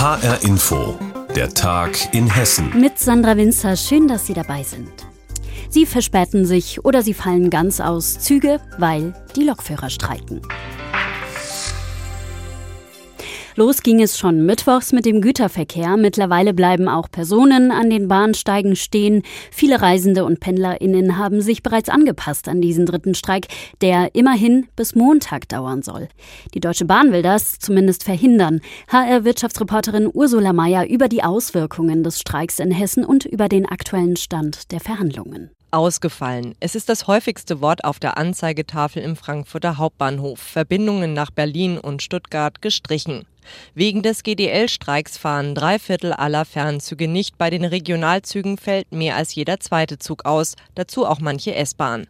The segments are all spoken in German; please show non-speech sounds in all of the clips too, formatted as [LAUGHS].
HR Info, der Tag in Hessen. Mit Sandra Winzer, schön, dass Sie dabei sind. Sie verspäten sich oder sie fallen ganz aus Züge, weil die Lokführer streiken. Los ging es schon mittwochs mit dem Güterverkehr. Mittlerweile bleiben auch Personen an den Bahnsteigen stehen. Viele Reisende und PendlerInnen haben sich bereits angepasst an diesen dritten Streik, der immerhin bis Montag dauern soll. Die Deutsche Bahn will das zumindest verhindern. HR-Wirtschaftsreporterin Ursula Mayer über die Auswirkungen des Streiks in Hessen und über den aktuellen Stand der Verhandlungen ausgefallen. Es ist das häufigste Wort auf der Anzeigetafel im Frankfurter Hauptbahnhof. Verbindungen nach Berlin und Stuttgart gestrichen. Wegen des GDL-Streiks fahren drei Viertel aller Fernzüge nicht. Bei den Regionalzügen fällt mehr als jeder zweite Zug aus, dazu auch manche S-Bahn.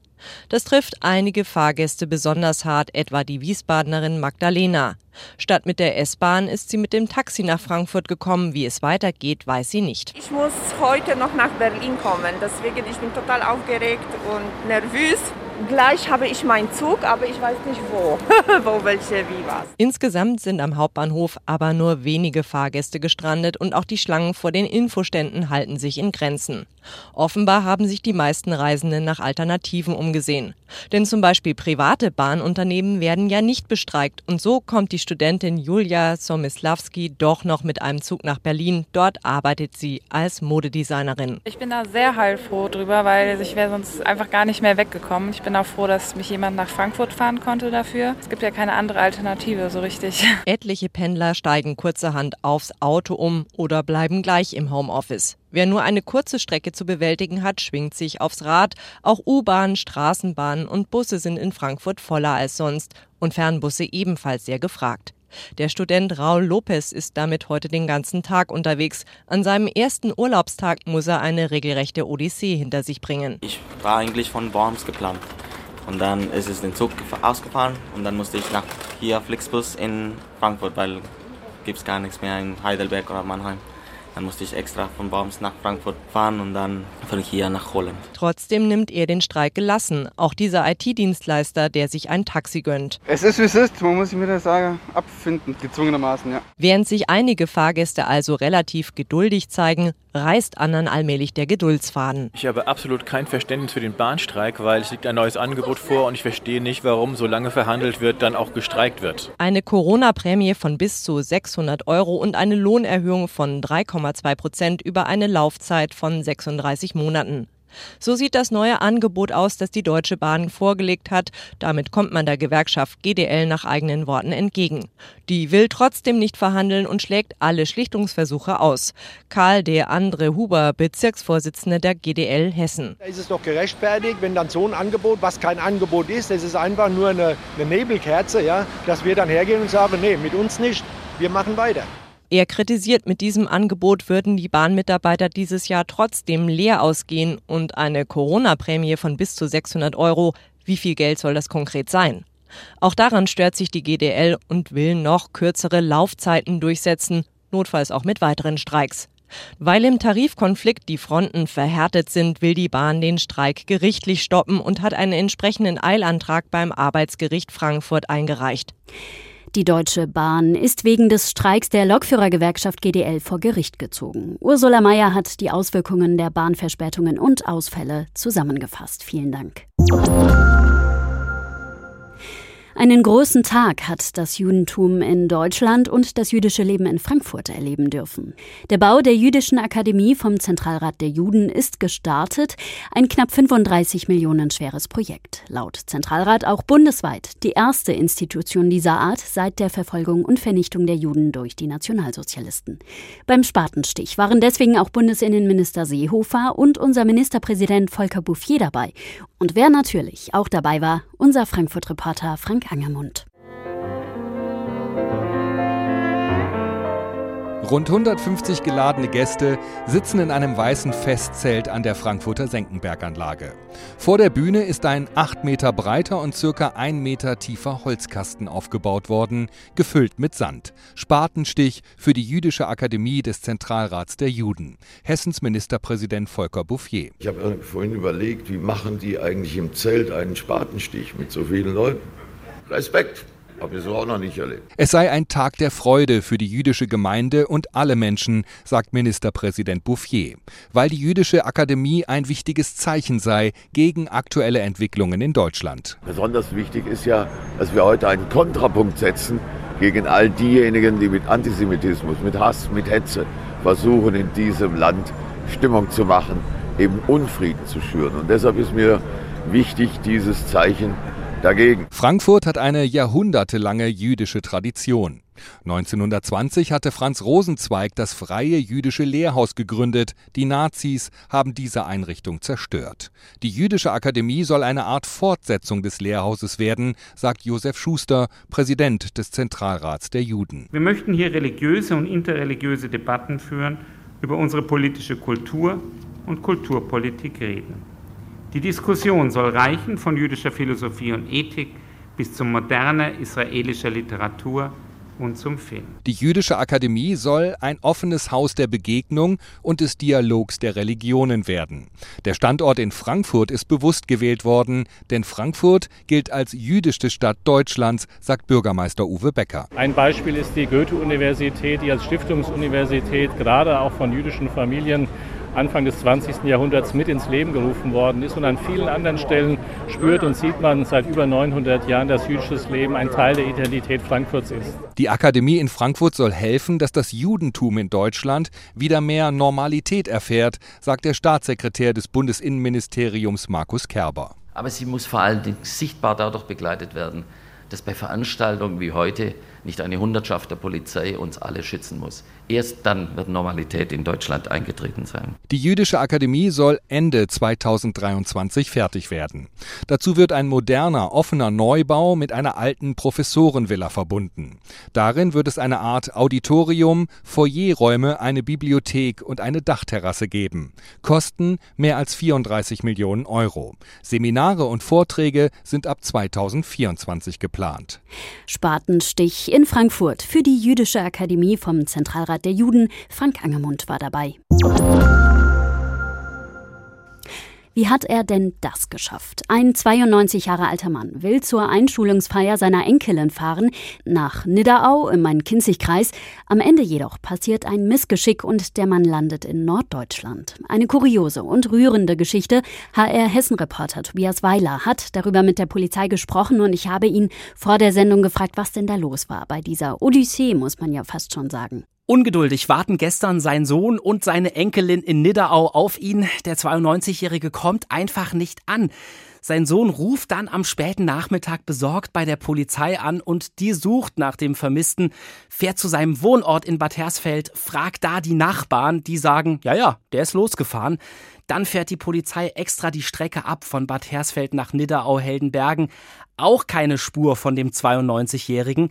Das trifft einige Fahrgäste besonders hart, etwa die Wiesbadenerin Magdalena. Statt mit der S-Bahn ist sie mit dem Taxi nach Frankfurt gekommen. Wie es weitergeht, weiß sie nicht. Ich muss heute noch nach Berlin kommen, deswegen ich bin total aufgeregt und nervös. Gleich habe ich meinen Zug, aber ich weiß nicht wo. [LAUGHS] wo welche, wie was. Insgesamt sind am Hauptbahnhof aber nur wenige Fahrgäste gestrandet und auch die Schlangen vor den Infoständen halten sich in Grenzen. Offenbar haben sich die meisten Reisenden nach Alternativen umgesehen. Denn zum Beispiel private Bahnunternehmen werden ja nicht bestreikt und so kommt die Studentin Julia Somislawski doch noch mit einem Zug nach Berlin. Dort arbeitet sie als Modedesignerin. Ich bin da sehr heilfroh drüber, weil ich wäre sonst einfach gar nicht mehr weggekommen. Ich bin auch froh, dass mich jemand nach Frankfurt fahren konnte dafür. Es gibt ja keine andere Alternative so richtig. [LAUGHS] Etliche Pendler steigen kurzerhand aufs Auto um oder bleiben gleich im Homeoffice. Wer nur eine kurze Strecke zu bewältigen hat, schwingt sich aufs Rad. Auch U-Bahnen, Straßenbahnen und Busse sind in Frankfurt voller als sonst und Fernbusse ebenfalls sehr gefragt. Der Student Raul Lopez ist damit heute den ganzen Tag unterwegs. An seinem ersten Urlaubstag muss er eine regelrechte Odyssee hinter sich bringen. Ich war eigentlich von Worms geplant. Und dann ist es den Zug ausgefahren und dann musste ich nach hier Flixbus in Frankfurt, weil gibt es gar nichts mehr in Heidelberg oder Mannheim. Dann musste ich extra von Worms nach Frankfurt fahren und dann von hier nach Holland. Trotzdem nimmt er den Streik gelassen. Auch dieser IT-Dienstleister, der sich ein Taxi gönnt. Es ist wie es ist, man muss sich mit der Sage abfinden, gezwungenermaßen, ja. Während sich einige Fahrgäste also relativ geduldig zeigen, reißt anderen allmählich der Geduldsfaden. Ich habe absolut kein Verständnis für den Bahnstreik, weil es liegt ein neues Angebot vor und ich verstehe nicht, warum so lange verhandelt wird, dann auch gestreikt wird. Eine Corona-Prämie von bis zu 600 Euro und eine Lohnerhöhung von 3,2 Prozent über eine Laufzeit von 36 Monaten. So sieht das neue Angebot aus, das die Deutsche Bahn vorgelegt hat. Damit kommt man der Gewerkschaft GDL nach eigenen Worten entgegen. Die will trotzdem nicht verhandeln und schlägt alle Schlichtungsversuche aus. Karl De Andre Huber, Bezirksvorsitzender der GDL Hessen. Da ist es doch gerechtfertigt, wenn dann so ein Angebot, was kein Angebot ist, das ist einfach nur eine, eine Nebelkerze, ja, dass wir dann hergehen und sagen, nee, mit uns nicht, wir machen weiter. Er kritisiert, mit diesem Angebot würden die Bahnmitarbeiter dieses Jahr trotzdem leer ausgehen und eine Corona-Prämie von bis zu 600 Euro. Wie viel Geld soll das konkret sein? Auch daran stört sich die GDL und will noch kürzere Laufzeiten durchsetzen, notfalls auch mit weiteren Streiks. Weil im Tarifkonflikt die Fronten verhärtet sind, will die Bahn den Streik gerichtlich stoppen und hat einen entsprechenden Eilantrag beim Arbeitsgericht Frankfurt eingereicht. Die Deutsche Bahn ist wegen des Streiks der Lokführergewerkschaft GDL vor Gericht gezogen. Ursula Mayer hat die Auswirkungen der Bahnverspätungen und Ausfälle zusammengefasst. Vielen Dank. Einen großen Tag hat das Judentum in Deutschland und das jüdische Leben in Frankfurt erleben dürfen. Der Bau der Jüdischen Akademie vom Zentralrat der Juden ist gestartet, ein knapp 35 Millionen schweres Projekt. Laut Zentralrat auch bundesweit die erste Institution dieser Art seit der Verfolgung und Vernichtung der Juden durch die Nationalsozialisten. Beim Spatenstich waren deswegen auch Bundesinnenminister Seehofer und unser Ministerpräsident Volker Bouffier dabei. Und wer natürlich auch dabei war, unser Frankfurt-Reporter Frank Angermund. Rund 150 geladene Gäste sitzen in einem weißen Festzelt an der Frankfurter Senckenberganlage. Vor der Bühne ist ein 8 Meter breiter und circa 1 Meter tiefer Holzkasten aufgebaut worden, gefüllt mit Sand. Spatenstich für die Jüdische Akademie des Zentralrats der Juden. Hessens Ministerpräsident Volker Bouffier. Ich habe vorhin überlegt, wie machen die eigentlich im Zelt einen Spatenstich mit so vielen Leuten? Respekt. Habe ich so auch noch nicht erlebt. Es sei ein Tag der Freude für die jüdische Gemeinde und alle Menschen, sagt Ministerpräsident Bouffier, weil die jüdische Akademie ein wichtiges Zeichen sei gegen aktuelle Entwicklungen in Deutschland. Besonders wichtig ist ja, dass wir heute einen Kontrapunkt setzen gegen all diejenigen, die mit Antisemitismus, mit Hass, mit Hetze versuchen, in diesem Land Stimmung zu machen, eben Unfrieden zu schüren. Und deshalb ist mir wichtig, dieses Zeichen dagegen. Frankfurt hat eine jahrhundertelange jüdische Tradition. 1920 hatte Franz Rosenzweig das Freie Jüdische Lehrhaus gegründet. Die Nazis haben diese Einrichtung zerstört. Die Jüdische Akademie soll eine Art Fortsetzung des Lehrhauses werden, sagt Josef Schuster, Präsident des Zentralrats der Juden. Wir möchten hier religiöse und interreligiöse Debatten führen, über unsere politische Kultur und Kulturpolitik reden. Die Diskussion soll reichen von jüdischer Philosophie und Ethik bis zu moderner israelischer Literatur und zum Film. Die Jüdische Akademie soll ein offenes Haus der Begegnung und des Dialogs der Religionen werden. Der Standort in Frankfurt ist bewusst gewählt worden, denn Frankfurt gilt als jüdischste Stadt Deutschlands, sagt Bürgermeister Uwe Becker. Ein Beispiel ist die Goethe-Universität, die als Stiftungsuniversität gerade auch von jüdischen Familien Anfang des 20. Jahrhunderts mit ins Leben gerufen worden ist. Und an vielen anderen Stellen spürt und sieht man seit über 900 Jahren, dass jüdisches Leben ein Teil der Identität Frankfurts ist. Die Akademie in Frankfurt soll helfen, dass das Judentum in Deutschland wieder mehr Normalität erfährt, sagt der Staatssekretär des Bundesinnenministeriums Markus Kerber. Aber sie muss vor allen Dingen sichtbar dadurch begleitet werden, dass bei Veranstaltungen wie heute nicht eine Hundertschaft der Polizei uns alle schützen muss. Erst dann wird Normalität in Deutschland eingetreten sein. Die Jüdische Akademie soll Ende 2023 fertig werden. Dazu wird ein moderner, offener Neubau mit einer alten Professorenvilla verbunden. Darin wird es eine Art Auditorium, Foyerräume, eine Bibliothek und eine Dachterrasse geben. Kosten mehr als 34 Millionen Euro. Seminare und Vorträge sind ab 2024 geplant. Spatenstich in Frankfurt für die Jüdische Akademie vom Zentralrat der Juden. Frank Angermund war dabei. Wie hat er denn das geschafft? Ein 92 Jahre alter Mann will zur Einschulungsfeier seiner Enkelin fahren, nach Nidderau im Main-Kinzig-Kreis. Am Ende jedoch passiert ein Missgeschick und der Mann landet in Norddeutschland. Eine kuriose und rührende Geschichte. HR-Hessen-Reporter Tobias Weiler hat darüber mit der Polizei gesprochen und ich habe ihn vor der Sendung gefragt, was denn da los war bei dieser Odyssee, muss man ja fast schon sagen. Ungeduldig warten gestern sein Sohn und seine Enkelin in Nidderau auf ihn. Der 92-Jährige kommt einfach nicht an. Sein Sohn ruft dann am späten Nachmittag besorgt bei der Polizei an und die sucht nach dem Vermissten, fährt zu seinem Wohnort in Bad Hersfeld, fragt da die Nachbarn, die sagen, ja, ja, der ist losgefahren. Dann fährt die Polizei extra die Strecke ab von Bad Hersfeld nach Nidderau-Heldenbergen. Auch keine Spur von dem 92-Jährigen.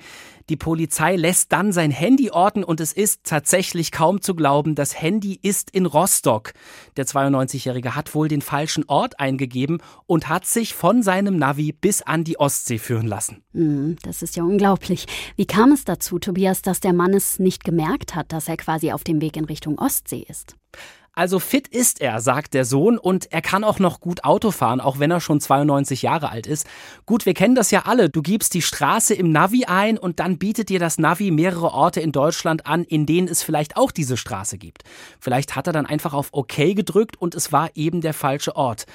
Die Polizei lässt dann sein Handy orten und es ist tatsächlich kaum zu glauben, das Handy ist in Rostock. Der 92-Jährige hat wohl den falschen Ort eingegeben und hat sich von seinem Navi bis an die Ostsee führen lassen. Hm, das ist ja unglaublich. Wie kam es dazu, Tobias, dass der Mann es nicht gemerkt hat, dass er quasi auf dem Weg in Richtung Ostsee ist? Also fit ist er, sagt der Sohn, und er kann auch noch gut Auto fahren, auch wenn er schon 92 Jahre alt ist. Gut, wir kennen das ja alle. Du gibst die Straße im Navi ein und dann bietet dir das Navi mehrere Orte in Deutschland an, in denen es vielleicht auch diese Straße gibt. Vielleicht hat er dann einfach auf OK gedrückt und es war eben der falsche Ort.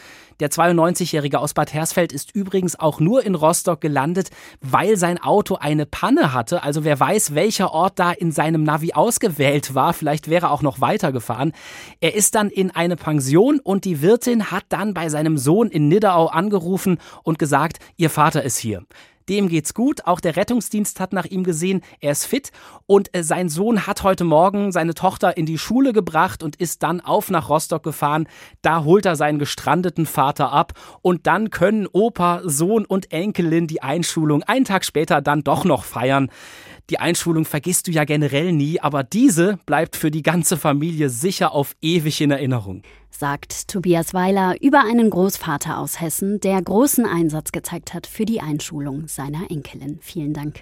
Der 92-Jährige aus Bad Hersfeld ist übrigens auch nur in Rostock gelandet, weil sein Auto eine Panne hatte. Also wer weiß, welcher Ort da in seinem Navi ausgewählt war. Vielleicht wäre er auch noch weitergefahren. Er ist dann in eine Pension und die Wirtin hat dann bei seinem Sohn in Nidderau angerufen und gesagt, ihr Vater ist hier. Dem geht's gut. Auch der Rettungsdienst hat nach ihm gesehen. Er ist fit. Und äh, sein Sohn hat heute Morgen seine Tochter in die Schule gebracht und ist dann auf nach Rostock gefahren. Da holt er seinen gestrandeten Vater ab. Und dann können Opa, Sohn und Enkelin die Einschulung einen Tag später dann doch noch feiern. Die Einschulung vergisst du ja generell nie, aber diese bleibt für die ganze Familie sicher auf ewig in Erinnerung. Sagt Tobias Weiler über einen Großvater aus Hessen, der großen Einsatz gezeigt hat für die Einschulung seiner Enkelin. Vielen Dank.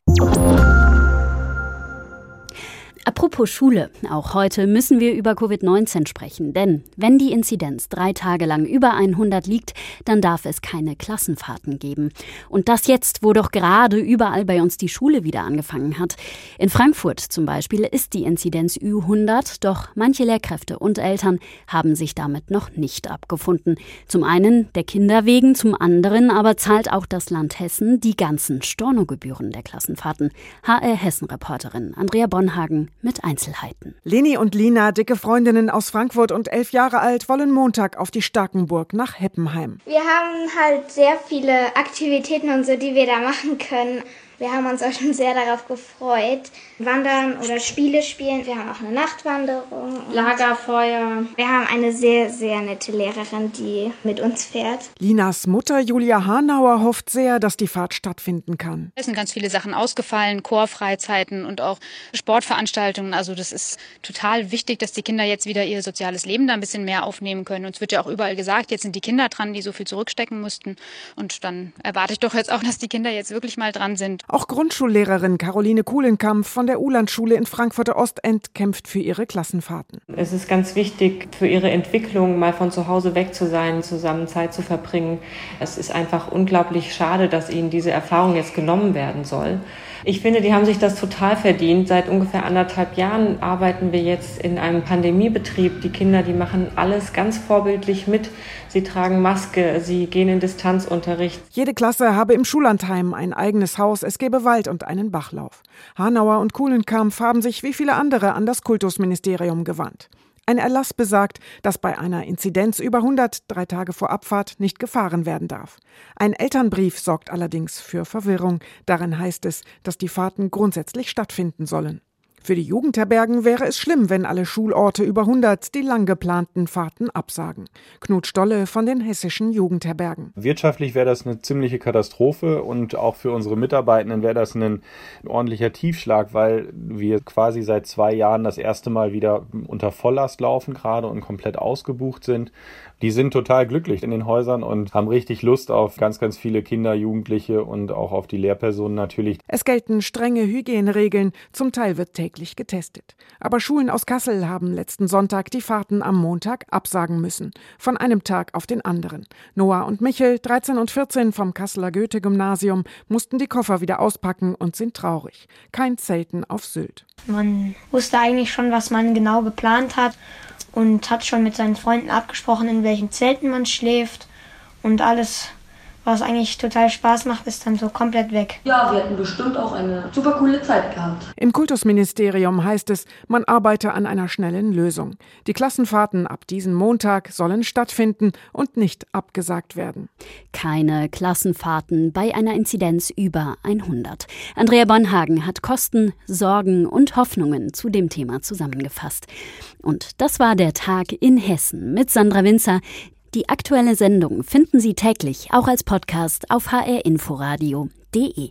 Apropos Schule, auch heute müssen wir über Covid-19 sprechen, denn wenn die Inzidenz drei Tage lang über 100 liegt, dann darf es keine Klassenfahrten geben. Und das jetzt, wo doch gerade überall bei uns die Schule wieder angefangen hat. In Frankfurt zum Beispiel ist die Inzidenz Ü100, doch manche Lehrkräfte und Eltern haben sich damit noch nicht abgefunden. Zum einen der Kinder wegen, zum anderen aber zahlt auch das Land Hessen die ganzen Stornogebühren der Klassenfahrten. HR Hessen-Reporterin Andrea Bonhagen mit Einzelheiten. Leni und Lina, dicke Freundinnen aus Frankfurt und elf Jahre alt, wollen Montag auf die Starkenburg nach Heppenheim. Wir haben halt sehr viele Aktivitäten und so, die wir da machen können. Wir haben uns auch schon sehr darauf gefreut. Wandern oder Spiele spielen. Wir haben auch eine Nachtwanderung. Lagerfeuer. Wir haben eine sehr, sehr nette Lehrerin, die mit uns fährt. Linas Mutter Julia Hanauer hofft sehr, dass die Fahrt stattfinden kann. Es sind ganz viele Sachen ausgefallen, Chorfreizeiten und auch Sportveranstaltungen. Also das ist total wichtig, dass die Kinder jetzt wieder ihr soziales Leben da ein bisschen mehr aufnehmen können. Und es wird ja auch überall gesagt, jetzt sind die Kinder dran, die so viel zurückstecken mussten. Und dann erwarte ich doch jetzt auch, dass die Kinder jetzt wirklich mal dran sind. Auch Grundschullehrerin Caroline Kuhlenkampf von der Ulandschule in Frankfurter Ostend kämpft für ihre Klassenfahrten. Es ist ganz wichtig für ihre Entwicklung, mal von zu Hause weg zu sein, zusammen Zeit zu verbringen. Es ist einfach unglaublich schade, dass ihnen diese Erfahrung jetzt genommen werden soll. Ich finde, die haben sich das total verdient. Seit ungefähr anderthalb Jahren arbeiten wir jetzt in einem Pandemiebetrieb. Die Kinder, die machen alles ganz vorbildlich mit. Sie tragen Maske, sie gehen in Distanzunterricht. Jede Klasse habe im Schullandheim ein eigenes Haus, es gebe Wald und einen Bachlauf. Hanauer und Kuhlenkampf haben sich wie viele andere an das Kultusministerium gewandt. Ein Erlass besagt, dass bei einer Inzidenz über 100 drei Tage vor Abfahrt nicht gefahren werden darf. Ein Elternbrief sorgt allerdings für Verwirrung. Darin heißt es, dass die Fahrten grundsätzlich stattfinden sollen. Für die Jugendherbergen wäre es schlimm, wenn alle Schulorte über 100 die lang geplanten Fahrten absagen. Knut Stolle von den hessischen Jugendherbergen. Wirtschaftlich wäre das eine ziemliche Katastrophe und auch für unsere Mitarbeitenden wäre das ein ordentlicher Tiefschlag, weil wir quasi seit zwei Jahren das erste Mal wieder unter Volllast laufen gerade und komplett ausgebucht sind die sind total glücklich in den Häusern und haben richtig Lust auf ganz, ganz viele Kinder, Jugendliche und auch auf die Lehrpersonen natürlich. Es gelten strenge Hygieneregeln, zum Teil wird täglich getestet. Aber Schulen aus Kassel haben letzten Sonntag die Fahrten am Montag absagen müssen, von einem Tag auf den anderen. Noah und Michel, 13 und 14 vom Kasseler Goethe-Gymnasium, mussten die Koffer wieder auspacken und sind traurig. Kein Zelten auf Sylt. Man wusste eigentlich schon, was man genau geplant hat und hat schon mit seinen Freunden abgesprochen, in welchen Zelten man schläft und alles was eigentlich total Spaß macht, ist dann so komplett weg. Ja, wir hätten bestimmt auch eine super coole Zeit gehabt. Im Kultusministerium heißt es, man arbeite an einer schnellen Lösung. Die Klassenfahrten ab diesem Montag sollen stattfinden und nicht abgesagt werden. Keine Klassenfahrten bei einer Inzidenz über 100. Andrea Bonhagen hat Kosten, Sorgen und Hoffnungen zu dem Thema zusammengefasst. Und das war der Tag in Hessen mit Sandra Winzer. Die aktuelle Sendung finden Sie täglich auch als Podcast auf hrinforadio.de.